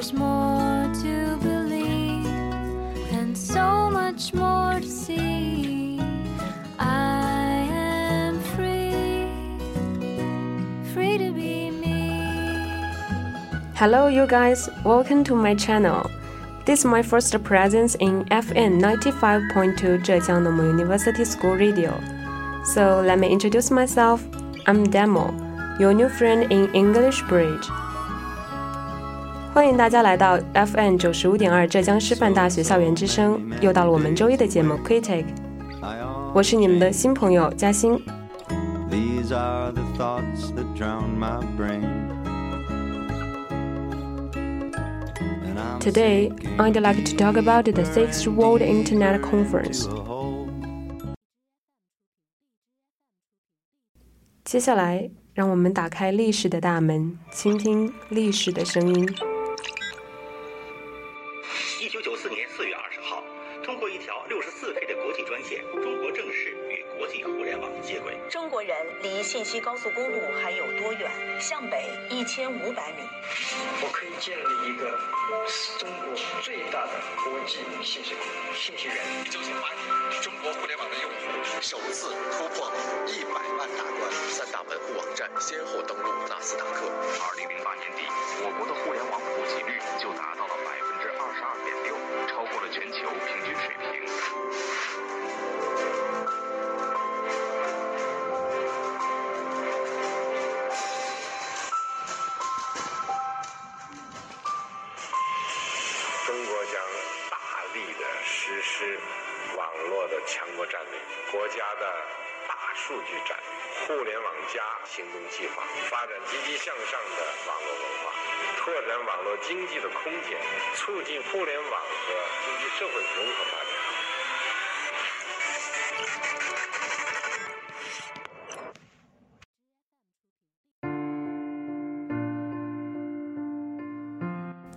There's more to believe and so much more to see. I am free, free to be me. Hello, you guys. Welcome to my channel. This is my first presence in FM 95.2 Zhejiang Normal University School Radio. So let me introduce myself. I'm Demo, your new friend in English Bridge. 欢迎大家来到 FM 九十五点二浙江师范大学校园之声，又到了我们周一的节目 Critic，我是你们的新朋友嘉欣。These are the thoughts that drown my brain. Today, I'd like to talk about the Sixth World Internet Conference. 接下来，让我们打开历史的大门，倾听历史的声音。中国人离信息高速公路还有多远？向北一千五百米。我可以建立一个中国最大的国际信息信息源。一九九八年，中国互联网的用户首次突破一百万大关，三大门户网站先后登陆纳斯达克。二零零八年底，我国的互联网我将大力的实施网络的强国战略，国家的大数据战略，互联网加行动计划，发展积极向上的网络文化，拓展网络经济的空间，促进互联网和经济社会融合发展。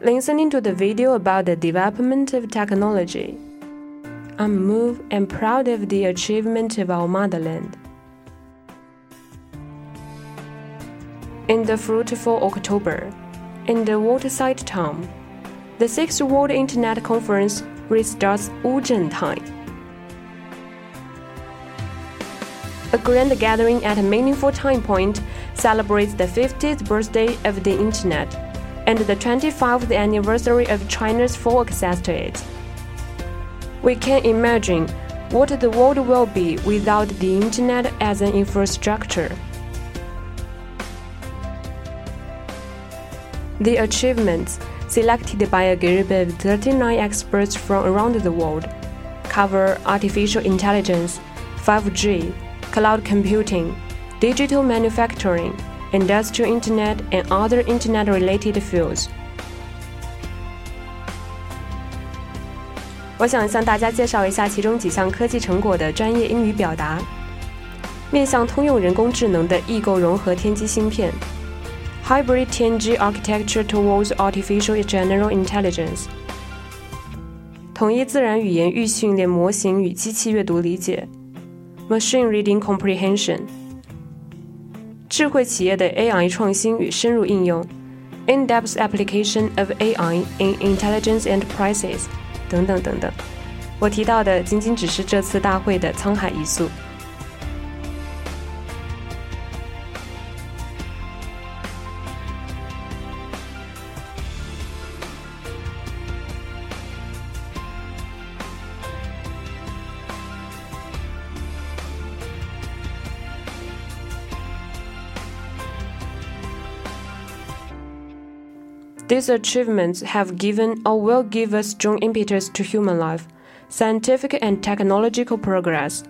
Listening to the video about the development of technology, I'm moved and proud of the achievement of our motherland. In the fruitful October, in the waterside town, the Sixth World Internet Conference restarts Wuzhen time. A grand gathering at a meaningful time point celebrates the 50th birthday of the Internet and the 25th anniversary of China's full access to it. We can imagine what the world will be without the Internet as an infrastructure. The achievements, selected by a group of 39 experts from around the world, cover artificial intelligence, 5G, cloud computing, digital manufacturing, industrial internet, and other internet related fields. 我想向大家介绍一下其中几项科技成果的专业英语表达。面向通用人工智能的异构融合天基芯片，Hybrid 天基 Architecture towards Artificial General Intelligence，统一自然语言预训练模型与机器阅读理解，Machine Reading Comprehension。 智慧企业的 AI 创新与深入应用，In-depth application of AI in intelligence enterprises，等等等等。我提到的仅仅只是这次大会的沧海一粟。These achievements have given or will give a strong impetus to human life, scientific and technological progress,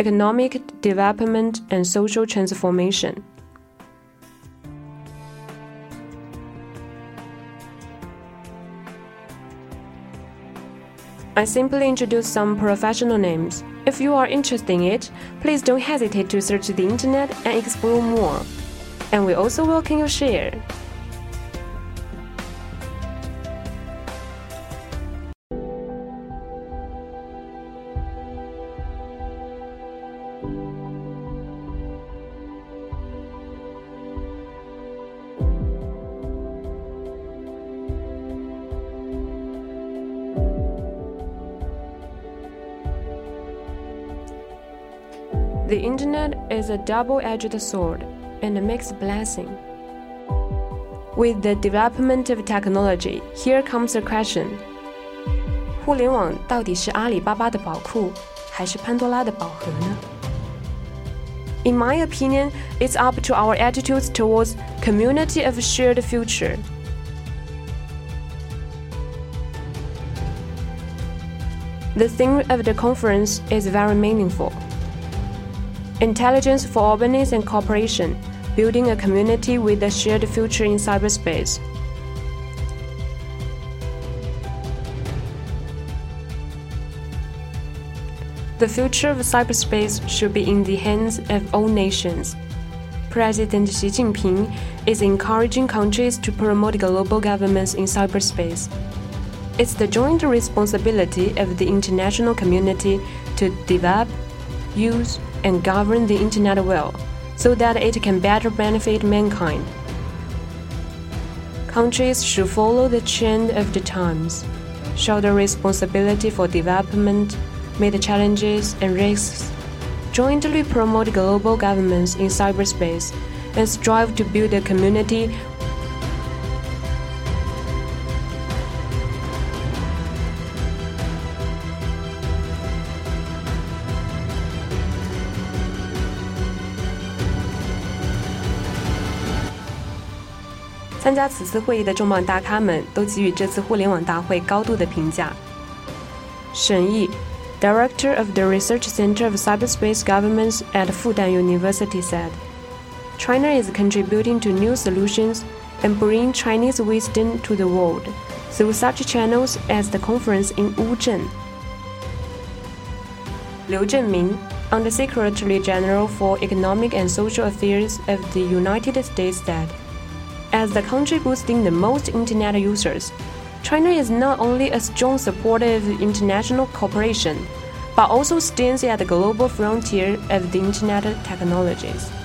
economic development, and social transformation. I simply introduce some professional names. If you are interested in it, please don't hesitate to search the internet and explore more. And we also welcome your share. The internet is a double edged sword and a mixed blessing. With the development of technology, here comes a question 互联网到底是阿里巴巴的宝库，还是潘多拉的宝盒呢？In my opinion, it's up to our attitudes towards community of shared future. The theme of the conference is very meaningful. Intelligence for openness and cooperation, building a community with a shared future in cyberspace. The future of cyberspace should be in the hands of all nations. President Xi Jinping is encouraging countries to promote global governance in cyberspace. It's the joint responsibility of the international community to develop, use, and govern the internet well so that it can better benefit mankind. Countries should follow the trend of the times, shoulder responsibility for development, meet the challenges and risks, jointly promote global governance in cyberspace, and strive to build a community 参加此次会议的重磅大咖们都给予这次互联网大会高度的评价。沈逸，Director of the Research Center of Cyberspace Governance at Fudan University said, "China is contributing to new solutions and bringing Chinese wisdom to the world through such channels as the conference in Wuzhen." 刘振民，Undersecretary General for Economic and Social Affairs of the United States said. As the country boasting the most internet users, China is not only a strong supporter of international cooperation, but also stands at the global frontier of the internet technologies. “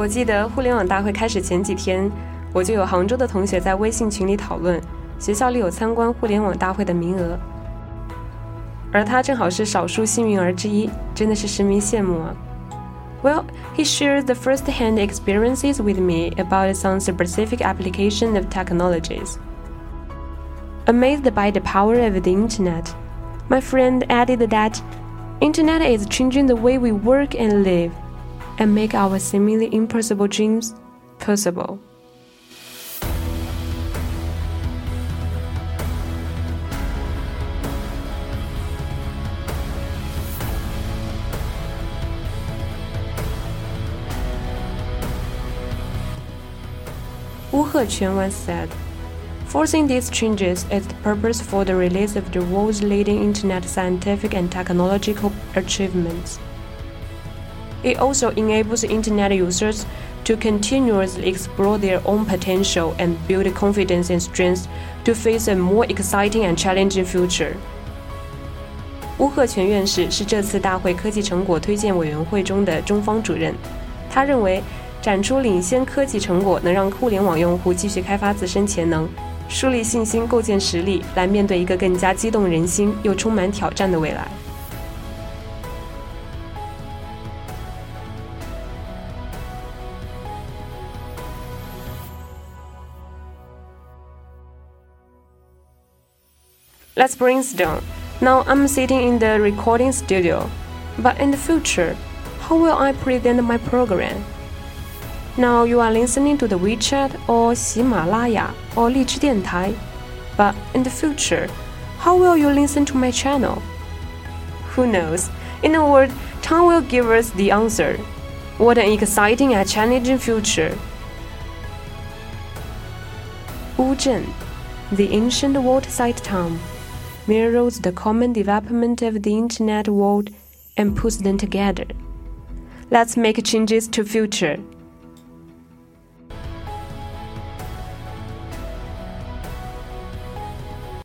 我记得互联网大会开始前几天，我就有杭州的同学在微信群里讨论，学校里有参观互联网大会的名额，而他正好是少数幸运儿之一，真的是实名羡慕啊。Well, he shared the first-hand experiences with me about some specific application of technologies. Amazed by the power of the internet, my friend added that internet is changing the way we work and live and make our seemingly impossible dreams possible. Wu Hequan once said, Forcing these changes is the purpose for the release of the world's leading internet scientific and technological achievements. It also enables Internet users to continuously explore their own potential and build confidence and strength to face a more exciting and challenging future. 邬贺铨院士是这次大会科技成果推荐委员会中的中方主任。他认为，展出领先科技成果能让互联网用户继续开发自身潜能，树立信心，构建实力，来面对一个更加激动人心又充满挑战的未来。Let's brainstorm. Now I'm sitting in the recording studio. But in the future, how will I present my program? Now you are listening to the WeChat or Himalaya or Lizhi Diantai. But in the future, how will you listen to my channel? Who knows? In a word, time will give us the answer. What an exciting and challenging future! Wuzhen, the ancient waterside town mirrors the common development of the internet world and puts them together. Let's make changes to future.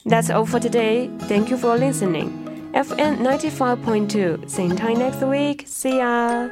That's all for today. Thank you for listening. FM 95.2. Same time next week. See ya.